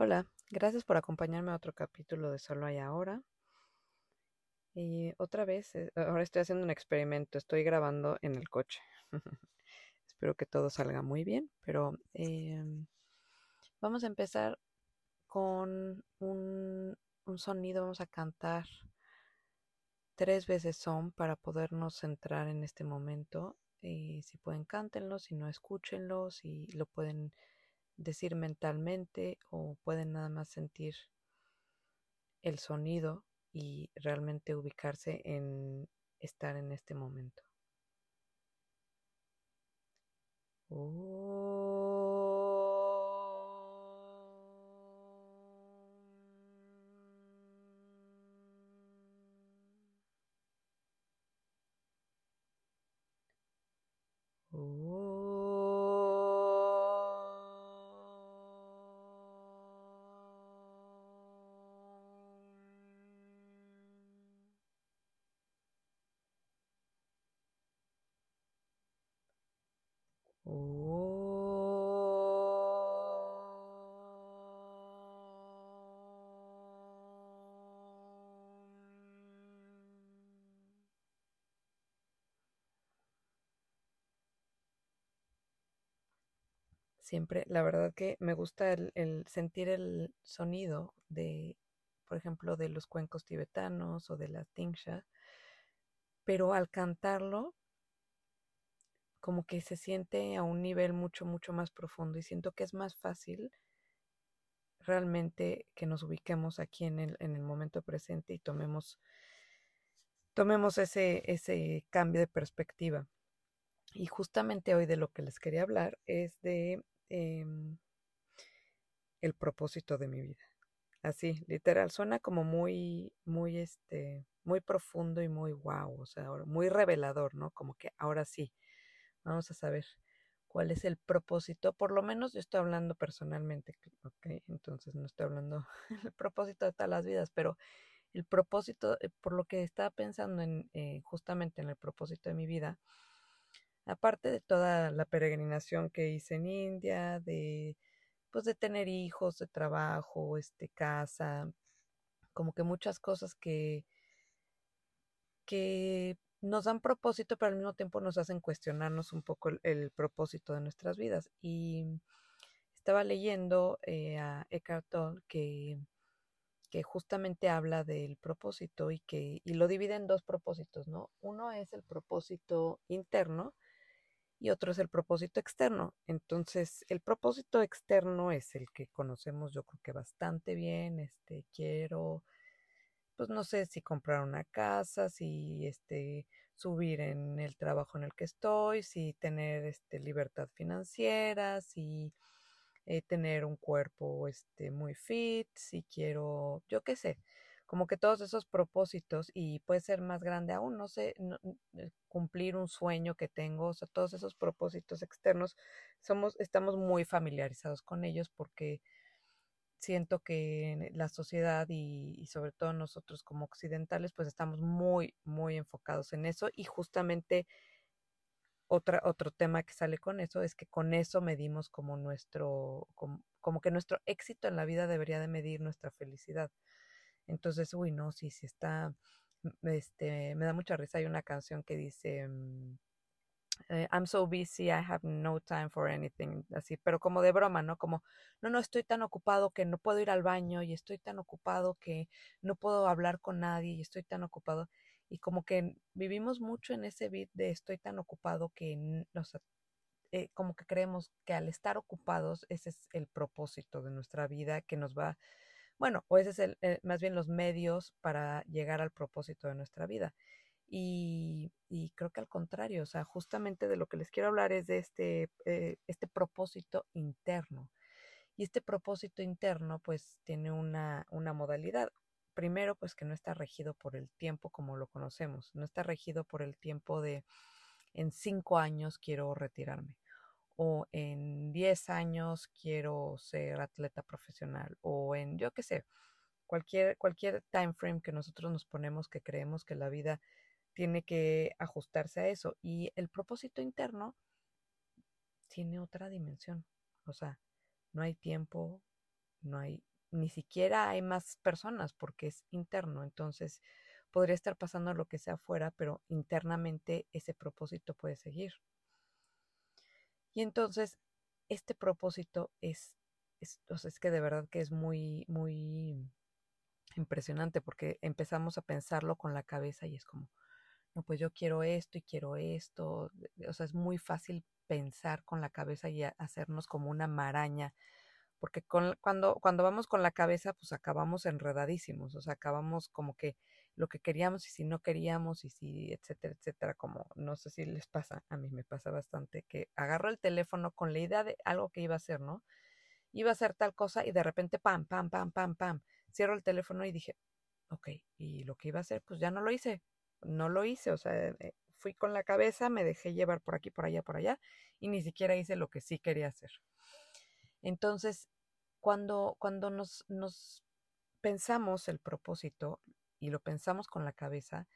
Hola, gracias por acompañarme a otro capítulo de Solo hay ahora. Y otra vez, eh, ahora estoy haciendo un experimento, estoy grabando en el coche. Espero que todo salga muy bien, pero em, vamos a empezar con un, un sonido, vamos a cantar tres veces son para podernos centrar en este momento. Y si pueden, cántenlo, si no, escúchenlo, si lo pueden decir mentalmente o pueden nada más sentir el sonido y realmente ubicarse en estar en este momento. Siempre, la verdad que me gusta el, sentir el sonido de, por ejemplo, de los cuencos tibetanos o de la tingsha, pero al cantarlo como que se siente a un nivel mucho, mucho más profundo y siento que es más fácil realmente que nos ubiquemos aquí en el, en el momento presente y tomemos, tomemos ese, ese cambio de perspectiva. Y justamente hoy de lo que les quería hablar es de em, el propósito de mi vida. Así, literal, suena como muy, muy, este, muy profundo y muy wow, o sea, muy revelador, ¿no? Como que ahora sí, Vamos a saber cuál es el propósito. Por lo menos yo estoy hablando personalmente, ¿ok? Entonces no estoy hablando el propósito de todas las vidas, pero el propósito, eh, por lo que estaba pensando en eh, justamente en el propósito de mi vida, aparte de toda la peregrinación que hice en India, de pues de tener hijos, de trabajo, este casa, como que muchas cosas que que nos dan propósito, pero al mismo tiempo nos hacen cuestionarnos un poco el, propósito de nuestras vidas. Y estaba leyendo eh, a Eckhart Tolle que, que justamente habla del propósito y que y lo divide en dos propósitos, ¿no? Uno es el propósito interno y otro es el propósito externo. Entonces, el propósito externo es el que conocemos yo creo que bastante bien, este quiero pues no sé si comprar una casa, si este subir en el trabajo en el que estoy, si tener este libertad financiera, si eh, tener un cuerpo este muy fit, si quiero, yo qué sé, como que todos esos propósitos y puede ser más grande aún, no sé, eh, cumplir un sueño que tengo, o sea, todos esos propósitos externos somos estamos muy familiarizados con ellos porque siento que la sociedad y, sobre todo nosotros como occidentales pues estamos muy muy enfocados en eso y justamente otra, otro tema que sale con eso es que con eso medimos como nuestro como, como, que nuestro éxito en la vida debería de medir nuestra felicidad. Entonces uy no sí sí está este me da mucha risa hay una canción que dice mm, eh, I'm so busy, I have no time for anything, así, pero como de broma, ¿no? Como, no, no, estoy tan ocupado que no puedo ir al baño y estoy tan ocupado que no puedo hablar con nadie y estoy tan ocupado. Y como que vivimos mucho en ese beat de estoy tan ocupado que, o sea, eh, como que creemos que al estar ocupados ese es el propósito de nuestra vida que nos va, bueno, o ese es el, eh, más bien los medios para llegar al propósito de nuestra vida. Y, creo que al contrario, o sea, justamente de lo que les quiero hablar es de este, eh, este propósito interno. Y este propósito interno pues tiene una, una modalidad. Primero, pues que no está regido por el tiempo como lo conocemos, no está regido por el tiempo de en cinco años quiero retirarme o en diez años quiero ser atleta profesional o en yo qué sé, cualquier, cualquier time frame que nosotros nos ponemos que creemos que la vida tiene que ajustarse a eso. Y el propósito interno tiene otra dimensión. O sea, no hay tiempo, no hay ni siquiera hay más personas porque es interno, entonces podría estar pasando lo que sea afuera, pero internamente ese propósito puede seguir. Y entonces, este propósito es, es, es que de verdad que es muy, muy impresionante porque empezamos a pensarlo con la cabeza y es como, pues yo quiero esto y quiero esto. O sea, es muy fácil pensar con la cabeza y hacernos como una maraña porque cuando, cuando vamos con la cabeza, pues acabamos enredadísimos, o sea, acabamos como que lo que queríamos y si no queríamos y si, etcétera, etcétera, como no sé si les pasa, a mí me pasa bastante, que agarro el teléfono con la idea de algo que iba a hacer, ¿no? Iba a hacer tal cosa y de repente, pam, pam, pam, pam, pam, cierro el teléfono y dije, ok, y lo que iba a hacer, pues ya no lo hice, no lo hice, o sea, eh, fui con la cabeza, me dejé llevar por aquí, por allá, por allá, y ni siquiera hice lo que sí quería hacer. Entonces, cuando, cuando nos, nos pensamos el propósito y lo pensamos con la cabeza,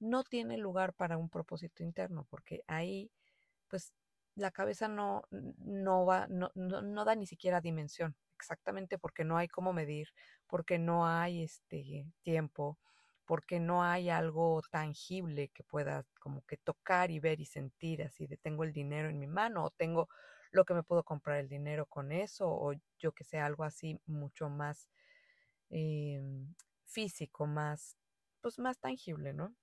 no tiene lugar para un propósito interno, porque ahí, pues, la cabeza no, no va, no, no, no da ni siquiera dimensión, exactamente porque no hay cómo medir, porque no hay este tiempo, porque no hay algo tangible que pueda como que tocar y ver y sentir así de tengo el dinero en mi mano o tengo lo que me puedo comprar el dinero con eso o yo que sé, algo así mucho más em, físico, más, pues más tangible, ¿no?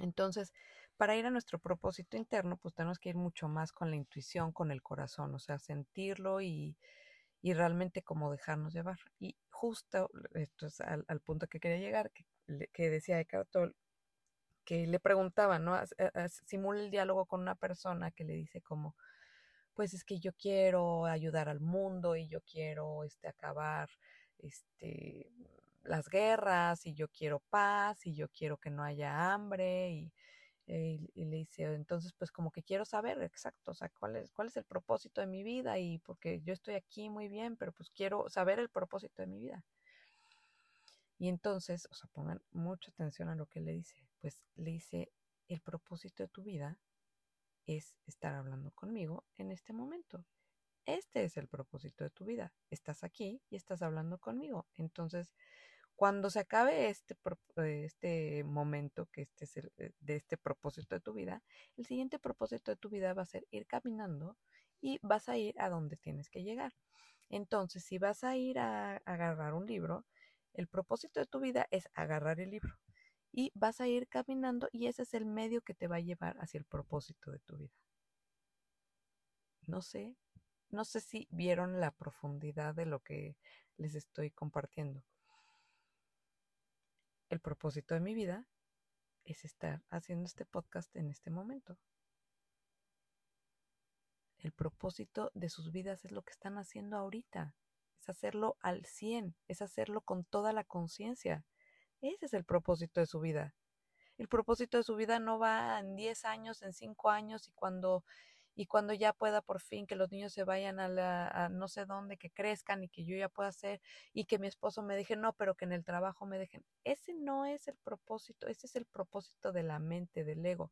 Entonces, para ir a nuestro propósito interno, pues tenemos que ir mucho más con la intuición, con el corazón, o sea, sentirlo y, y realmente como dejarnos llevar. Justo esto es al, punto que quería llegar, que, que decía Eckhart Tolle, que le preguntaba, ¿no? Simula el diálogo con una persona que le dice como, pues es que yo quiero ayudar al mundo y yo quiero este, acabar este, las guerras y yo quiero paz y yo quiero que no haya hambre y, le dice, entonces pues como que quiero saber exacto, o sea, cuál es, cuál es el propósito de mi vida y porque yo estoy aquí muy bien, pero pues quiero saber el propósito de mi vida. Y entonces, o sea, pongan mucha atención a lo que le dice, pues le dice, el propósito de tu vida es estar hablando conmigo en este momento. Este es el propósito de tu vida. Estás aquí y estás hablando conmigo. Entonces, cuando se acabe este, este momento, que este es el, eh, de este propósito de tu vida, el siguiente propósito de tu vida va a ser ir caminando y vas a ir a donde tienes que llegar. Entonces, si vas a ir a agarrar un libro, el propósito de tu vida es agarrar el libro y vas a ir caminando y ese es el medio que te va a llevar hacia el propósito de tu vida. No sé, no sé si vieron la profundidad de lo que les estoy compartiendo. El propósito de mi vida es estar haciendo este podcast en este momento. El propósito de sus vidas es lo que están haciendo ahorita. Es hacerlo al 100, es hacerlo con toda la conciencia. Ese es el propósito de su vida. El propósito de su vida no va en 10 años, en 5 años y cuando y cuando ya pueda por fin que los niños se vayan a la no sé dónde, que crezcan y que yo ya pueda hacer y que mi esposo me deje, no, pero que en el trabajo me dejen. Ese no es el propósito, ese es el propósito de la mente, del ego.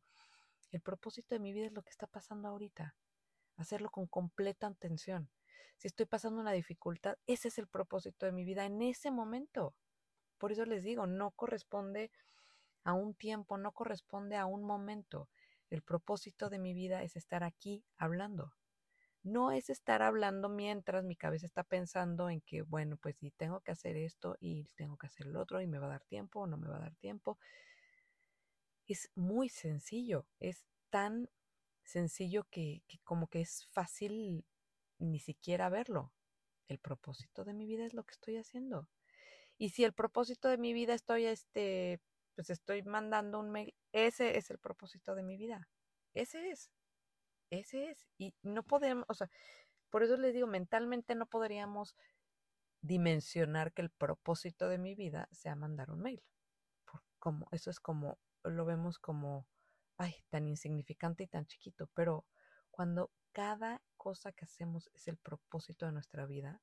El propósito de mi vida es lo que está pasando ahorita. Hacerlo con completa atención. Si estoy pasando una dificultad, ese es el propósito de mi vida en ese momento. Por eso les digo, no corresponde a un tiempo, no corresponde a un momento. El propósito de mi vida es estar aquí hablando. No es estar hablando mientras mi cabeza está pensando en que, bueno, pues si tengo que hacer esto y tengo que hacer el otro y me va a dar tiempo o no me va a dar tiempo. Es muy sencillo, es tan sencillo que, que como que es fácil ni siquiera verlo. El propósito de mi vida es lo que estoy haciendo. Y si el propósito de mi vida estoy, este, pues estoy mandando un mail, ese es el propósito de mi vida. Ese es. Ese es. Y no podemos, o sea, por eso les digo, mentalmente no podríamos dimensionar que el propósito de mi vida sea mandar un mail. Por como, eso es como, lo vemos como, ay, tan insignificante y tan chiquito, pero cuando cada cosa que hacemos es el propósito de nuestra vida,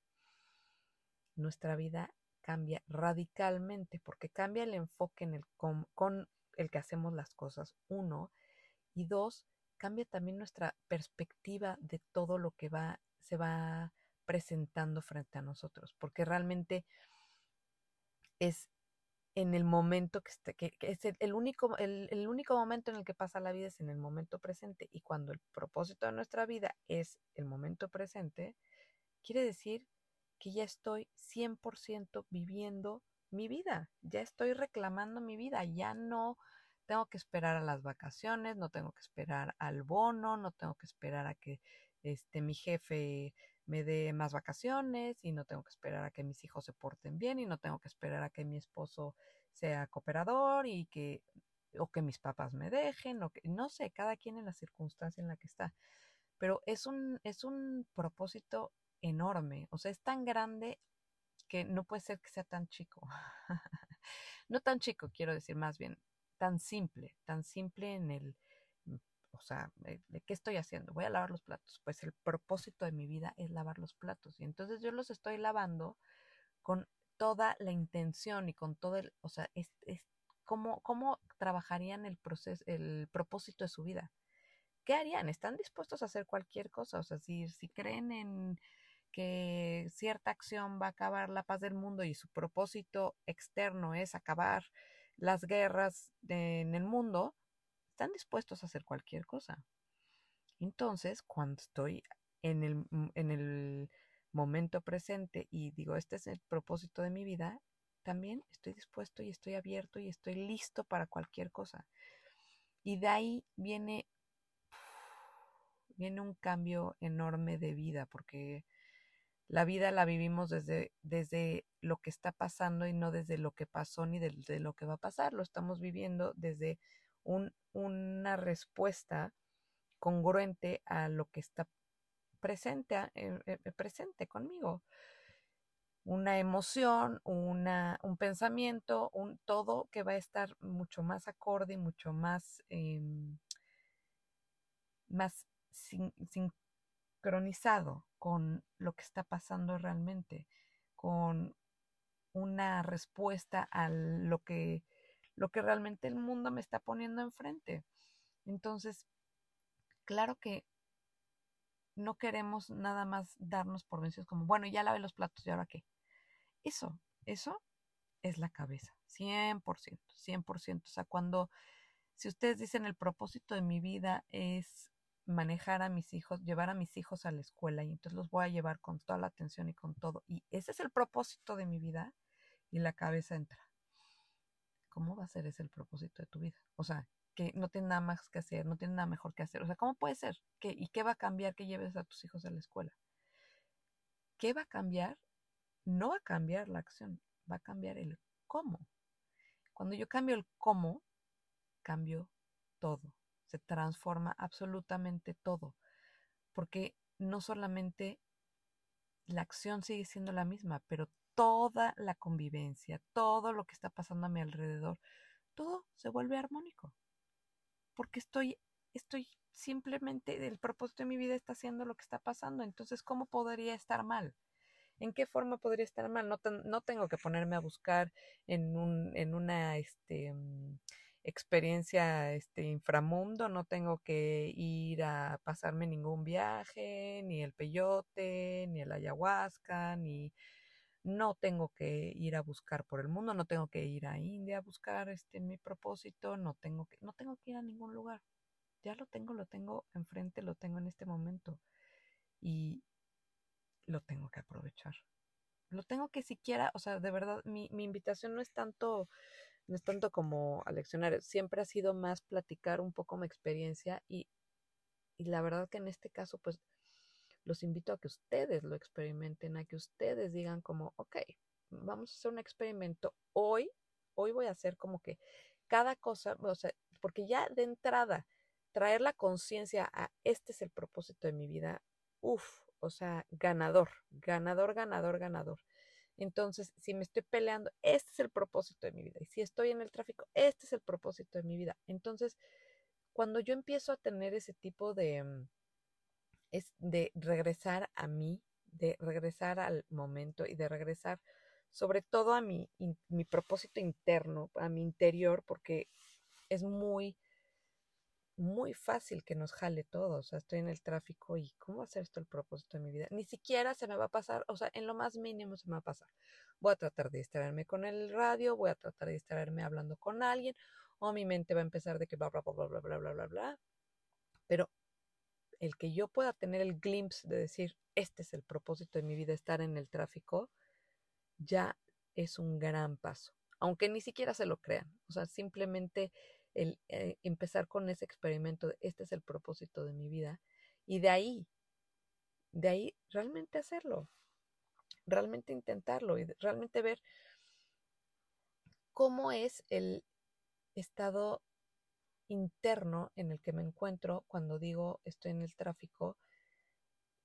nuestra vida cambia radicalmente porque cambia el enfoque en el con, el que hacemos las cosas, uno, y dos, cambia también nuestra perspectiva de todo lo que va, se va presentando frente a nosotros, porque realmente es en el momento que, está, que, es el, único, el, el, único momento en el que pasa la vida es en el momento presente. Y cuando el propósito de nuestra vida es el momento presente, quiere decir que ya estoy 100% viviendo mi vida, ya estoy reclamando mi vida, ya no tengo que esperar a las vacaciones, no tengo que esperar al bono, no tengo que esperar a que este mi jefe me dé más vacaciones y no tengo que esperar a que mis hijos se porten bien y no tengo que esperar a que mi esposo sea cooperador y que o que mis papás me dejen o que no sé, cada quien en la circunstancia en la que está. Pero es un es un propósito enorme, o sea, es tan grande que no puede ser que sea tan chico. no tan chico, quiero decir, más bien tan simple, tan simple en el o sea, ¿de, qué estoy haciendo? Voy a lavar los platos. Pues el propósito de mi vida es lavar los platos. Y entonces yo los estoy lavando con toda la intención y con todo el, o sea, es, es cómo, cómo trabajarían el proceso, el propósito de su vida. ¿Qué harían? ¿Están dispuestos a hacer cualquier cosa? O sea, si, si creen en que cierta acción va a acabar la paz del mundo y su propósito externo es acabar las guerras en el mundo, están dispuestos a hacer cualquier cosa. Entonces, cuando estoy en el, mm, en el momento presente y digo, este es el propósito de mi vida, también estoy dispuesto y estoy abierto y estoy listo para cualquier cosa. Y de ahí viene, viene un cambio enorme de vida, porque la vida la vivimos desde, desde lo que está pasando y no desde lo que pasó ni desde lo que va a pasar. Lo estamos viviendo desde un, una respuesta congruente a lo que está presente, eh, eh, presente conmigo. Una emoción, una, un pensamiento, un todo que va a estar mucho más acorde y mucho más, em, más sincronizado con lo que está pasando realmente, con una respuesta a lo que lo que realmente el mundo me está poniendo enfrente. Entonces, claro que no queremos nada más darnos por vencidos como, bueno, ya lavé los platos y ahora qué. Eso, eso es la cabeza, 100%, 100%. O sea, cuando, si ustedes dicen el propósito de mi vida es manejar a mis hijos, llevar a mis hijos a la escuela y entonces los voy a llevar con toda la atención y con todo. Y ese es el propósito de mi vida y la cabeza entra. ¿cómo va a ser ese el propósito de tu vida? O sea, que no tiene nada más que hacer, no tiene nada mejor que hacer. O sea, ¿cómo puede ser? ¿Qué, ¿Y qué va a cambiar que lleves a tus hijos a la escuela? ¿Qué va a cambiar? No va a cambiar la acción, va a cambiar el cómo. Cuando yo cambio el cómo, cambio todo. Se transforma absolutamente todo. Porque no solamente la acción sigue siendo la misma, pero toda la convivencia, todo lo que está pasando a mi alrededor, todo se vuelve armónico. Porque estoy, estoy simplemente, el propósito de mi vida está haciendo lo que está pasando. Entonces, ¿cómo podría estar mal? ¿En qué forma podría estar mal? No, no tengo que ponerme a buscar en, un, en una este, mm, experiencia este, inframundo, no tengo que ir a pasarme ningún viaje, ni el peyote, ni el ayahuasca, ni no tengo que ir a buscar por el mundo, no tengo que ir a India a buscar este mi propósito, no tengo que, no tengo que ir a ningún lugar. Ya lo tengo, lo tengo enfrente, lo tengo en este momento. Y lo tengo que aprovechar. Lo tengo que siquiera, o sea, de verdad, mi, mi invitación no es tanto, no es tanto como a leccionar, siempre ha sido más platicar un poco mi experiencia y, y la verdad que en este caso, pues los invito a que ustedes lo experimenten, a que ustedes digan como, ok, vamos a hacer un experimento hoy, hoy voy a hacer como que cada cosa, o sea, porque ya de entrada, traer la conciencia a este es el propósito de mi vida, uff, o sea, ganador, ganador, ganador, ganador. Entonces, si me estoy peleando, este es el propósito de mi vida. Y si estoy en el tráfico, este es el propósito de mi vida. Entonces, cuando yo empiezo a tener ese tipo de, mm, es de regresar a mí, de regresar al momento y de regresar sobre todo a mi, mi propósito interno, a mi interior, porque es muy, muy fácil que nos jale todo. O sea, estoy en el tráfico y ¿cómo ser esto el propósito de mi vida? Ni siquiera se me va a pasar, o sea, en lo más mínimo se me va a pasar. Voy a tratar de distraerme con el radio, voy a tratar de distraerme hablando con alguien, o mi mente va a empezar de que bla, bla, bla, bla, bla, bla, bla, bla, bla. Pero el que yo pueda tener el glimpse de decir, este es el propósito de mi vida, estar en el tráfico, ya es un gran paso. Aunque ni siquiera se lo crean. O sea, simplemente el eh, empezar con ese experimento de este es el propósito de mi vida y de ahí, de ahí realmente hacerlo, realmente intentarlo y realmente ver cómo es el estado interno en el que me encuentro cuando digo estoy en el tráfico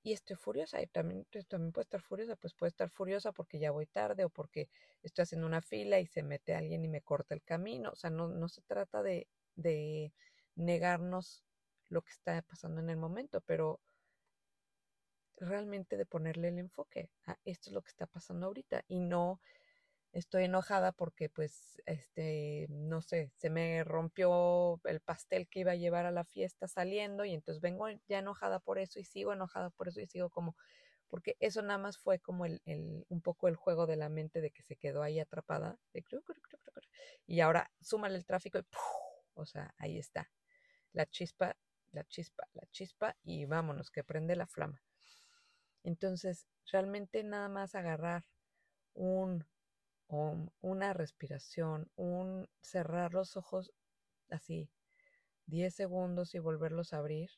y estoy furiosa. Y también, pues, también puede estar furiosa, pues puede estar furiosa porque ya voy tarde o porque estoy haciendo una fila y se mete alguien y me corta el camino. O sea, no, no se trata de, de negarnos lo que está pasando en el momento, pero realmente de ponerle el enfoque a esto es lo que está pasando ahorita y no estoy enojada porque pues este no sé, se me rompió el pastel que iba a llevar a la fiesta saliendo y entonces vengo ya enojada por eso y sigo enojada por eso y sigo como porque eso nada más fue como el, el un poco el juego de la mente de que se quedó ahí atrapada y ahora súmale el tráfico y o sea, ahí está la chispa, la chispa, la chispa y vámonos que prende la flama. Entonces, realmente nada más agarrar un una respiración, un cerrar los ojos así 10 segundos y volverlos a abrir,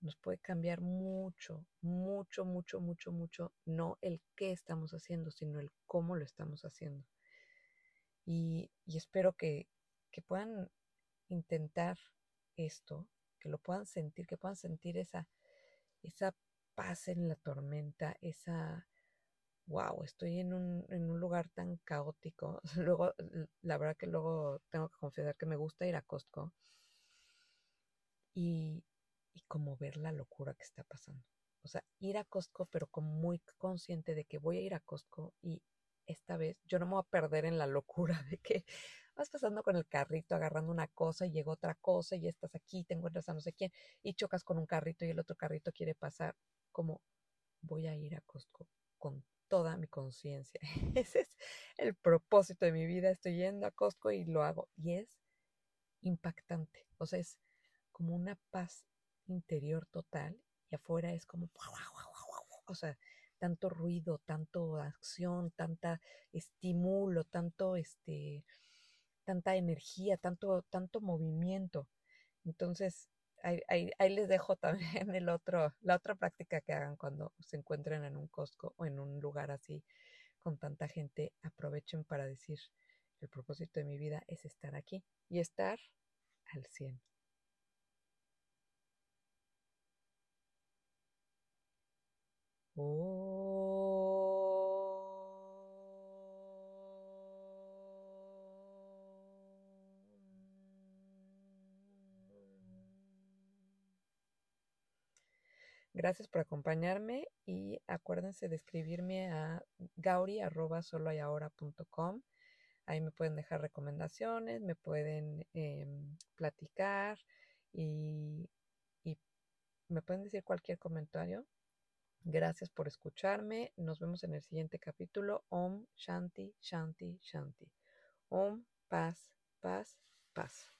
nos puede cambiar mucho, mucho, mucho, mucho, mucho, no el qué estamos haciendo, sino el cómo lo estamos haciendo. Y, y espero que, que puedan intentar esto, que lo puedan sentir, que puedan sentir esa, esa paz en la tormenta, esa wow, estoy en un, en un lugar tan caótico. Luego, la verdad que luego tengo que confesar que me gusta ir a Costco y, y como ver la locura que está pasando. O sea, ir a Costco, pero como muy consciente de que voy a ir a Costco y esta vez yo no me voy a perder en la locura de que vas pasando con el carrito agarrando una cosa y llega otra cosa y estás aquí, te encuentras a no sé quién y chocas con un carrito y el otro carrito quiere pasar. Como voy a ir a Costco con toda mi conciencia. Ese es el propósito de mi vida. Estoy yendo a Costco y lo hago. Y es impactante. O sea, es como una paz interior total y afuera es como, o sea, tanto ruido, tanto acción, tanta estímulo, tanto este, tanta energía, tanto, tanto movimiento. Entonces, ahí, les dejo también el otro, la otra práctica que hagan cuando se encuentren en un Costco o en un lugar así con tanta gente. Aprovechen para decir, el propósito de mi vida es estar aquí y estar al 100. Gracias por acompañarme y acuérdense de escribirme a gauri.soloayahora.com. Ahí me pueden dejar recomendaciones, me pueden em, platicar y, y me pueden decir cualquier comentario. Gracias por escucharme. Nos vemos en el siguiente capítulo. Om Shanti, Shanti, Shanti. Om, paz, paz, paz.